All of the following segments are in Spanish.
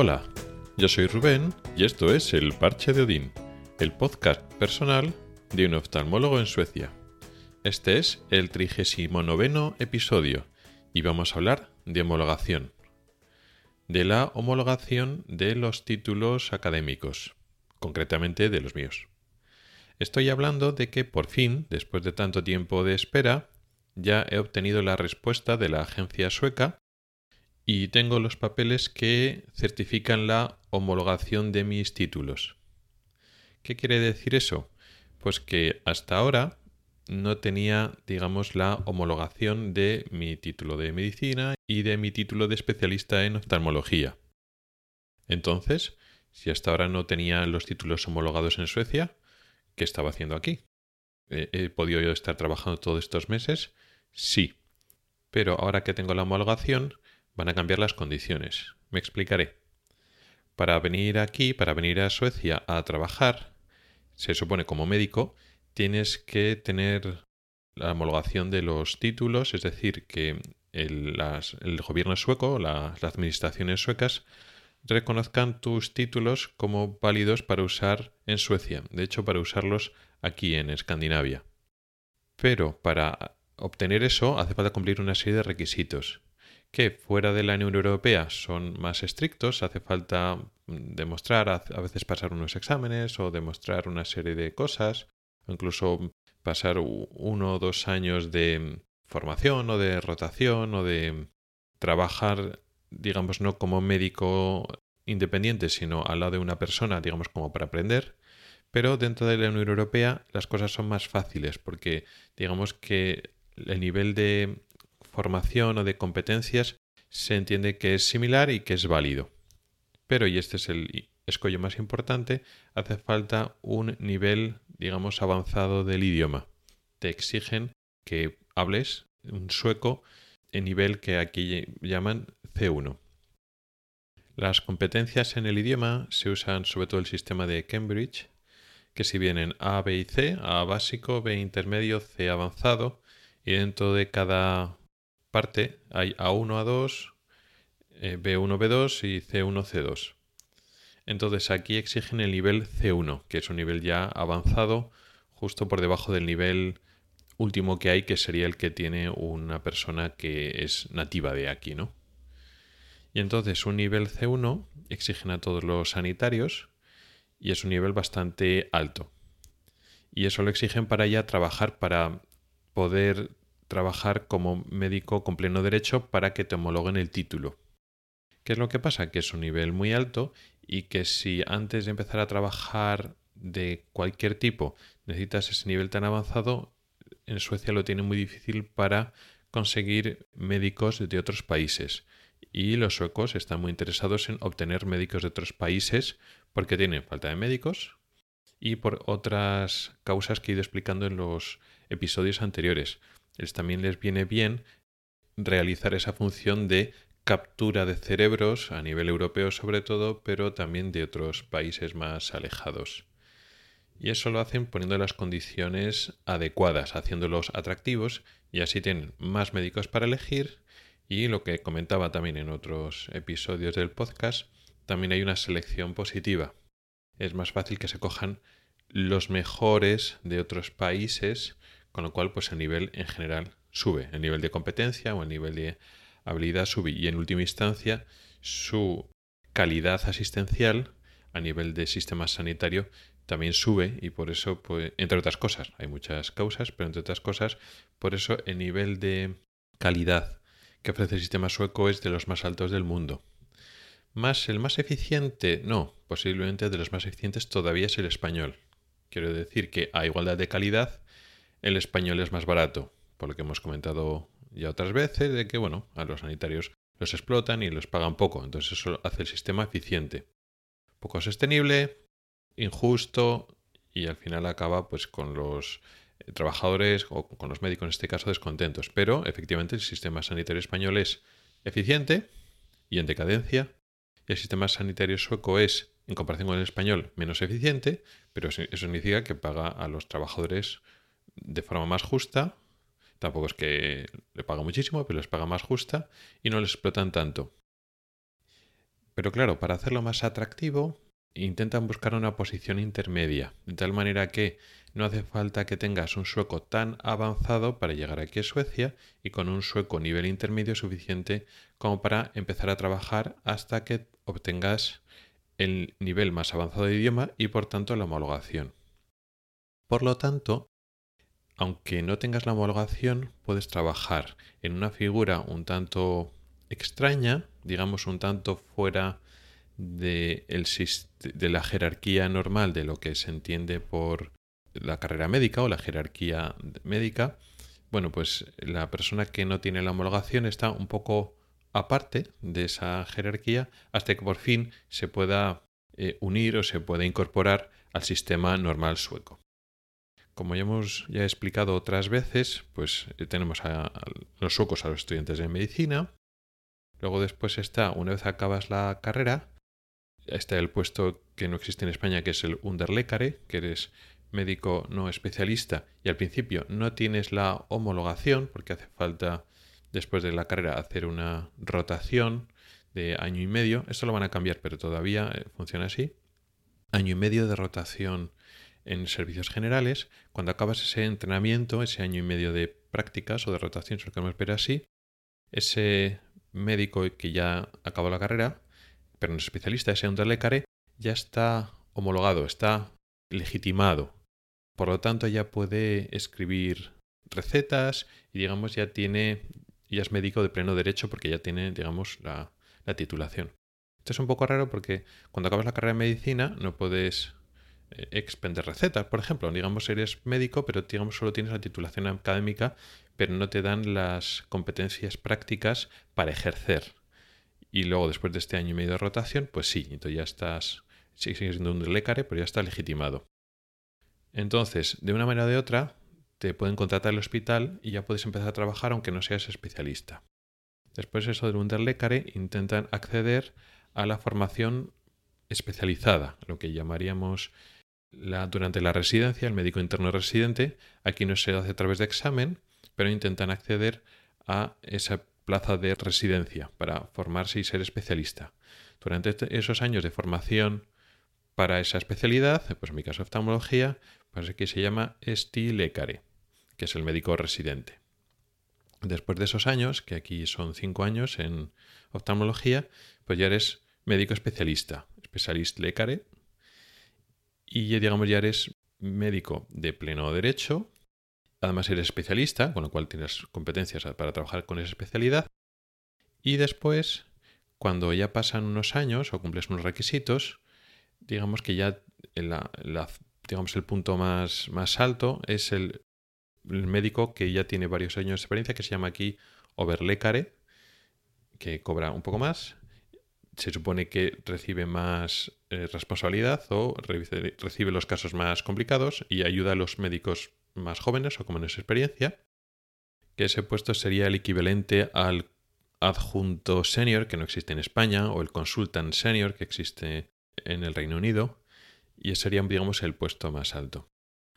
Hola, yo soy Rubén y esto es El Parche de Odín, el podcast personal de un oftalmólogo en Suecia. Este es el 39 episodio y vamos a hablar de homologación. De la homologación de los títulos académicos, concretamente de los míos. Estoy hablando de que por fin, después de tanto tiempo de espera, ya he obtenido la respuesta de la agencia sueca y tengo los papeles que certifican la homologación de mis títulos. ¿Qué quiere decir eso? Pues que hasta ahora no tenía, digamos, la homologación de mi título de medicina y de mi título de especialista en oftalmología. Entonces, si hasta ahora no tenía los títulos homologados en Suecia, ¿qué estaba haciendo aquí? ¿He podido yo estar trabajando todos estos meses? Sí. Pero ahora que tengo la homologación, van a cambiar las condiciones. Me explicaré. Para venir aquí, para venir a Suecia a trabajar, se supone como médico, tienes que tener la homologación de los títulos, es decir, que el, gobierno sueco, las administraciones suecas, reconozcan tus títulos como válidos para usar en Suecia, de hecho para usarlos aquí en Escandinavia. Pero para obtener eso hace falta cumplir una serie de requisitos que fuera de la Unión Europea son más estrictos, hace falta mm, demostrar, a veces pasar unos exámenes o demostrar una serie de cosas, o incluso pasar uno o dos años de formación o de rotación o de trabajar, digamos, no como médico independiente, sino al lado de una persona, digamos, como para aprender. Pero dentro de la Unión Europea las cosas son más fáciles porque digamos que el nivel de formación o de competencias se entiende que es similar y que es válido. Pero, y este es el escollo más importante, hace falta un nivel, digamos, avanzado del idioma. Te exigen que hables un sueco en nivel que aquí llaman C1. Las competencias en el idioma se usan sobre todo el sistema de Cambridge, que si vienen A, B y C, A básico, B intermedio, C avanzado, y dentro de cada parte hay A1, A2, B1, B2 y C1, C2. Entonces aquí exigen el nivel C1, que es un nivel ya avanzado, justo por debajo del nivel último que hay, que sería el que tiene una persona que es nativa de aquí, ¿no? Y entonces un nivel C1 exigen a todos los sanitarios y es un nivel bastante alto. Y eso lo exigen para ya trabajar, para poder trabajar como médico con pleno derecho para que te homologuen el título. ¿Qué es lo que pasa? Que es un nivel muy alto y que si antes de empezar a trabajar de cualquier tipo necesitas ese nivel tan avanzado, en Suecia lo tiene muy difícil para conseguir médicos de otros países. Y los suecos están muy interesados en obtener médicos de otros países porque tienen falta de médicos y por otras causas que he ido explicando en los episodios anteriores también les viene bien realizar esa función de captura de cerebros a nivel europeo sobre todo, pero también de otros países más alejados. Y eso lo hacen poniendo las condiciones adecuadas, haciéndolos atractivos y así tienen más médicos para elegir y lo que comentaba también en otros episodios del podcast, también hay una selección positiva. Es más fácil que se cojan los mejores de otros países con lo cual pues el nivel en general sube, el nivel de competencia o el nivel de habilidad sube y en última instancia su calidad asistencial a nivel de sistema sanitario también sube y por eso, pues, entre otras cosas, hay muchas causas, pero entre otras cosas, por eso el nivel de calidad que ofrece el sistema sueco es de los más altos del mundo. Más el más eficiente, no, posiblemente de los más eficientes todavía es el español. Quiero decir que a igualdad de calidad el español es más barato, por lo que hemos comentado ya otras veces, de que, bueno, a los sanitarios los explotan y los pagan poco, entonces eso hace el sistema eficiente. Poco sostenible, injusto y al final acaba pues con los trabajadores o con los médicos en este caso descontentos. Pero efectivamente el sistema sanitario español es eficiente y en decadencia. El sistema sanitario sueco es, en comparación con el español, menos eficiente, pero eso significa que paga a los trabajadores de forma más justa. Tampoco es que le paga muchísimo, pero les paga más justa y no les explotan tanto. Pero claro, para hacerlo más atractivo, intentan buscar una posición intermedia, de tal manera que no hace falta que tengas un sueco tan avanzado para llegar aquí a Suecia y con un sueco nivel intermedio suficiente como para empezar a trabajar hasta que obtengas el nivel más avanzado de idioma y por tanto la homologación. Por lo tanto, aunque no tengas la homologación, puedes trabajar en una figura un tanto extraña, digamos un tanto fuera de, la jerarquía normal de lo que se entiende por la carrera médica o la jerarquía médica, bueno, pues la persona que no tiene la homologación está un poco aparte de esa jerarquía hasta que por fin se pueda eh, unir o se pueda incorporar al sistema normal sueco. Como ya hemos ya explicado otras veces, pues eh, tenemos los suecos a los estudiantes de medicina. Luego después está, una vez acabas la carrera, está el puesto que no existe en España, que es el Underlecare, que eres médico no especialista y al principio no tienes la homologación, porque hace falta después de la carrera hacer una rotación de año y medio. Esto lo van a cambiar, pero todavía eh, funciona así. Año y medio de rotación en servicios generales. Cuando acabas ese entrenamiento, ese año y medio de prácticas o de rotación, si lo queremos ver así, ese médico que ya acabó la carrera, pero no es especialista, ese underlecare, ya está homologado, está legitimado por lo tanto, ya puede escribir recetas y, digamos, ya tiene, ya es médico de pleno derecho porque ya tiene, digamos, la, titulación. Esto es un poco raro porque cuando acabas la carrera de medicina no puedes expender recetas, por ejemplo. Digamos, eres médico, pero digamos, solo tienes la titulación académica, pero no te dan las competencias prácticas para ejercer. Y luego, después de este año y medio de rotación, pues sí, entonces ya estás, sigues siendo un lecare, pero ya está legitimado. Entonces, de una manera o de otra, te pueden contratar el hospital y ya puedes empezar a trabajar aunque no seas especialista. Después eso del Underlecare intentan acceder a la formación especializada, lo que llamaríamos durante la residencia, el médico interno residente. Aquí no se hace a través de examen, pero intentan acceder a esa plaza de residencia para formarse y ser especialista. Durante esos años de formación para esa especialidad, pues en mi caso oftalmología, pues aquí se llama Estilecare, que es el médico residente. Después de esos años, que aquí son cinco años en oftalmología, pues ya eres médico especialista, especialista lecare, y digamos ya eres médico de pleno derecho, además eres especialista, con lo cual tienes competencias para trabajar con esa especialidad, y después, cuando ya pasan unos años o cumples unos requisitos, digamos que ya la, digamos, el punto más, más alto es el, médico que ya tiene varios años de experiencia, que se llama aquí Overlecare, que cobra un poco más. Se supone que recibe más eh, responsabilidad o recibe los casos más complicados y ayuda a los médicos más jóvenes o con menos experiencia. Que ese puesto sería el equivalente al adjunto senior que no existe en España o el consultant senior que existe en el Reino Unido y ese sería, digamos, el puesto más alto.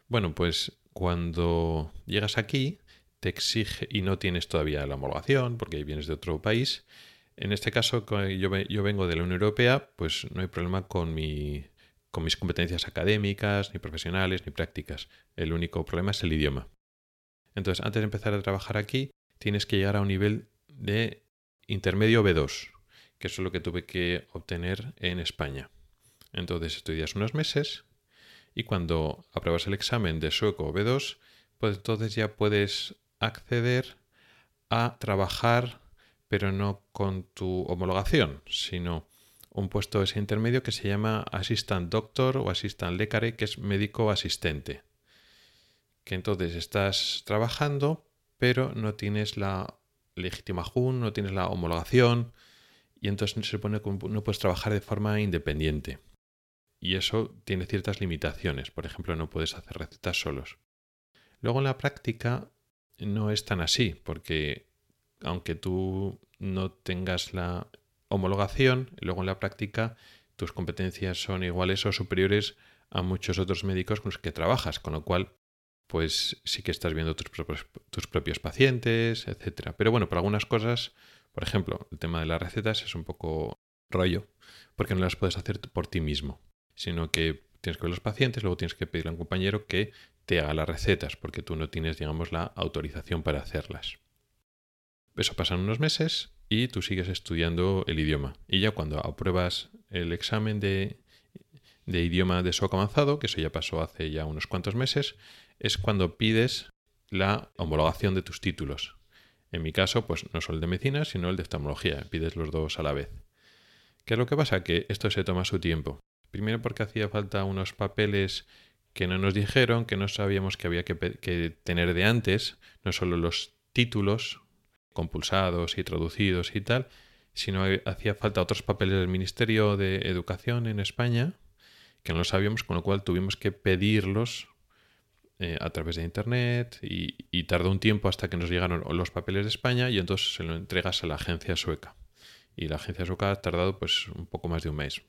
Bueno, pues cuando llegas aquí, te exige y no tienes todavía la homologación, porque vienes de otro país. En este caso, yo, yo vengo de la Unión Europea, pues no hay problema con, mi, con mis competencias académicas, ni profesionales, ni prácticas. El único problema es el idioma. Entonces, antes de empezar a trabajar aquí, tienes que llegar a un nivel de intermedio B2, que es lo que tuve que obtener en España. Entonces estudias unos meses y cuando apruebas el examen de sueco B2, pues entonces ya puedes acceder a trabajar, pero no con tu homologación, sino un puesto ese intermedio que se llama Assistant Doctor o Assistant Lecare, que es médico asistente. Que entonces estás trabajando, pero no tienes la legítima JUN, no tienes la homologación, y entonces se supone que no puedes trabajar de forma independiente. Y eso tiene ciertas limitaciones. Por ejemplo, no puedes hacer recetas solos. Luego en la práctica no es tan así, porque aunque tú no tengas la homologación, luego en la práctica tus competencias son iguales o superiores a muchos otros médicos con los que trabajas, con lo cual pues sí que estás viendo tus propios, tus propios pacientes, etc. Pero bueno, por algunas cosas, por ejemplo, el tema de las recetas es un poco rollo, porque no las puedes hacer por ti mismo, sino que tienes que ver los pacientes, luego tienes que pedirle a un compañero que te haga las recetas, porque tú no tienes, digamos, la autorización para hacerlas. Eso pasan unos meses y tú sigues estudiando el idioma. Y ya cuando apruebas el examen de, de idioma de SOC avanzado, que eso ya pasó hace ya unos cuantos meses, es cuando pides la homologación de tus títulos. En mi caso, pues no solo el de medicina, sino el de oftalmología. Pides los dos a la vez. ¿Qué es lo que pasa? Que esto se toma su tiempo. Primero porque hacía falta unos papeles que no nos dijeron, que no sabíamos que había que, tener de antes, no solo los títulos compulsados y traducidos y tal, sino hacía falta otros papeles del Ministerio de Educación en España, que no lo sabíamos, con lo cual tuvimos que pedirlos eh, a través de Internet y, tardó un tiempo hasta que nos llegaron los papeles de España y entonces se lo entregas a la agencia sueca. Y la agencia sueca ha tardado pues un poco más de un mes.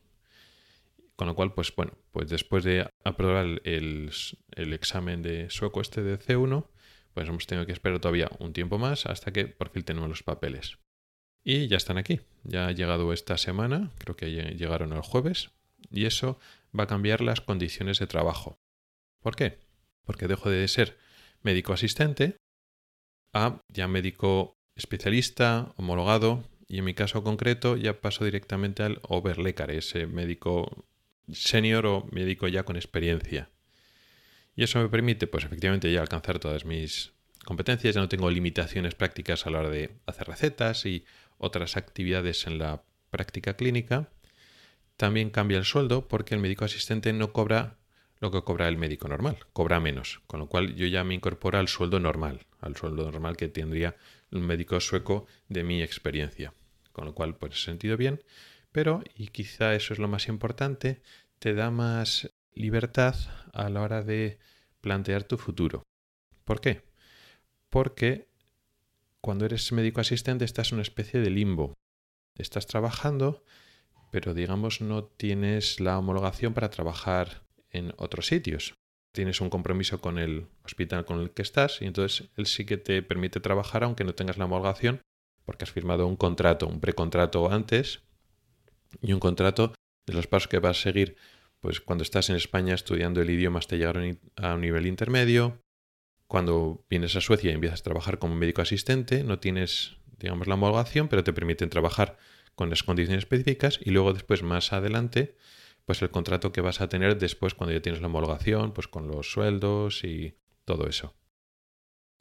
Con lo cual, pues bueno, pues después de aprobar el, examen de sueco este de C1, pues hemos tenido que esperar todavía un tiempo más hasta que por fin tenemos los papeles. Y ya están aquí. Ya ha llegado esta semana, creo que llegaron el jueves, y eso va a cambiar las condiciones de trabajo. ¿Por qué? Porque dejo de ser médico asistente a ya médico especialista, homologado, y en mi caso concreto ya paso directamente al overlecar, ese médico senior o médico ya con experiencia. Y eso me permite, pues efectivamente, ya alcanzar todas mis competencias, ya no tengo limitaciones prácticas a la hora de hacer recetas y otras actividades en la práctica clínica. También cambia el sueldo porque el médico asistente no cobra lo que cobra el médico normal, cobra menos, con lo cual yo ya me incorporo al sueldo normal, al sueldo normal que tendría un médico sueco de mi experiencia. Con lo cual, pues, sentido bien, pero, y quizá eso es lo más importante, te da más libertad a la hora de plantear tu futuro. ¿Por qué? Porque cuando eres médico asistente estás en una especie de limbo. Estás trabajando, pero digamos no tienes la homologación para trabajar en otros sitios. Tienes un compromiso con el hospital con el que estás y entonces él sí que te permite trabajar aunque no tengas la homologación porque has firmado un contrato, un precontrato antes y un contrato de los pasos que vas a seguir. Pues cuando estás en España estudiando el idioma hasta llegar a un nivel intermedio, cuando vienes a Suecia y empiezas a trabajar como médico asistente, no tienes, digamos, la homologación, pero te permiten trabajar con las condiciones específicas y luego después más adelante, pues el contrato que vas a tener después cuando ya tienes la homologación, pues con los sueldos y todo eso.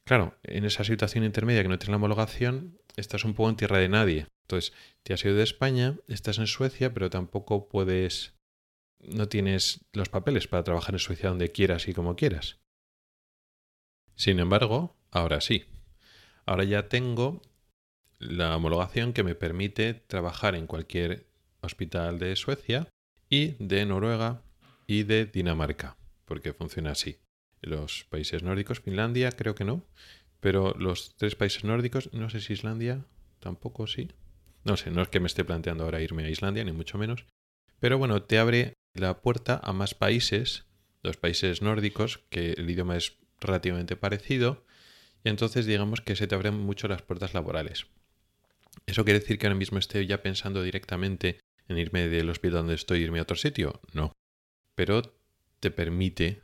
Claro, en esa situación intermedia que no tienes la homologación, estás un poco en tierra de nadie. Entonces, te has ido de España, estás en Suecia, pero tampoco puedes, no tienes los papeles para trabajar en Suecia donde quieras y como quieras. Sin embargo, ahora sí. Ahora ya tengo la homologación que me permite trabajar en cualquier hospital de Suecia y de Noruega y de Dinamarca, porque funciona así. Los países nórdicos, Finlandia, creo que no, pero los tres países nórdicos, no sé si Islandia, tampoco sí. No sé, no es que me esté planteando ahora irme a Islandia, ni mucho menos. Pero bueno, te abre la puerta a más países, los países nórdicos, que el idioma es relativamente parecido, y entonces digamos que se te abren mucho las puertas laborales. ¿Eso quiere decir que ahora mismo esté ya pensando directamente en irme del hospital donde estoy, irme a otro sitio? No. Pero te permite,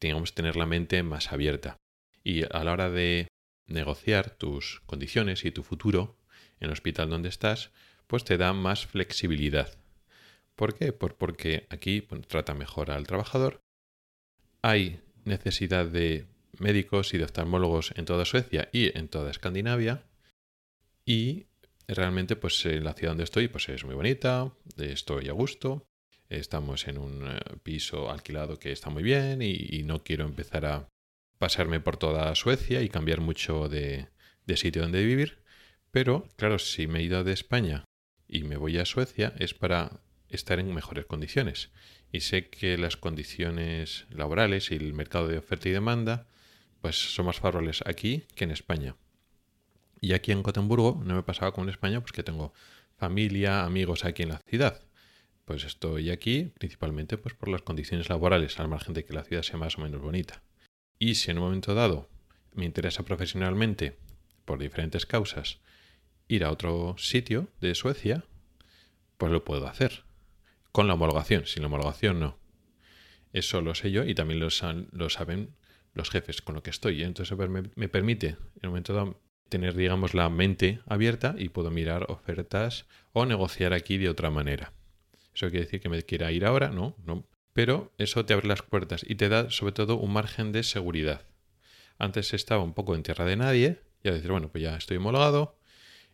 digamos, tener la mente más abierta. Y a la hora de negociar tus condiciones y tu futuro, en el hospital donde estás, pues te da más flexibilidad. ¿Por qué? porque aquí trata mejor al trabajador. Hay necesidad de médicos y de oftalmólogos en toda Suecia y en toda Escandinavia. Y realmente, pues en la ciudad donde estoy, pues es muy bonita, estoy a gusto. Estamos en un eh, piso alquilado que está muy bien y, no quiero empezar a pasarme por toda Suecia y cambiar mucho de sitio donde vivir. Pero, claro, si me he ido de España y me voy a Suecia es para estar en mejores condiciones. Y sé que las condiciones laborales y el mercado de oferta y demanda pues son más favorables aquí que en España. Y aquí en Gotemburgo no me pasaba como en España, pues que tengo familia, amigos aquí en la ciudad. Pues estoy aquí principalmente pues por las condiciones laborales, al margen de que la ciudad sea más o menos bonita. Y si en un momento dado me interesa profesionalmente, por diferentes causas, ir a otro sitio de Suecia, pues lo puedo hacer. Con la homologación, sin la homologación no. Eso lo sé yo y también lo, saben los jefes con lo que estoy. Entonces me, me permite en un momento dado tener, digamos, la mente abierta y puedo mirar ofertas o negociar aquí de otra manera. ¿Eso quiere decir que me quiera ir ahora? No, no. Pero eso te abre las puertas y te da sobre todo un margen de seguridad. Antes estaba un poco en tierra de nadie y a decir, bueno, pues ya estoy homologado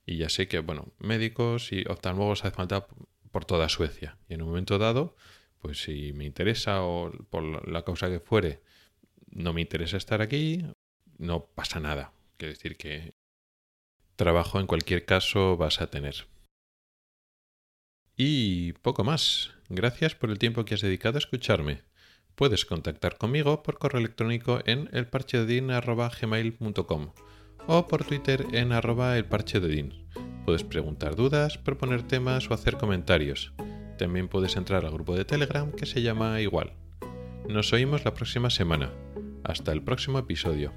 y ya sé que, bueno, médicos y oftalmólogos hace falta por toda Suecia. Y en un momento dado, pues si me interesa o por la causa que fuere, no me interesa estar aquí, no pasa nada. Quiere decir que trabajo en cualquier caso vas a tener. Y poco más. Gracias por el tiempo que has dedicado a escucharme. Puedes contactar conmigo por correo electrónico en elparchedin.gmail.com o por Twitter en arroba elparchedin. Puedes preguntar dudas, proponer temas o hacer comentarios. También puedes entrar al grupo de Telegram que se llama igual. Nos oímos la próxima semana. Hasta el próximo episodio.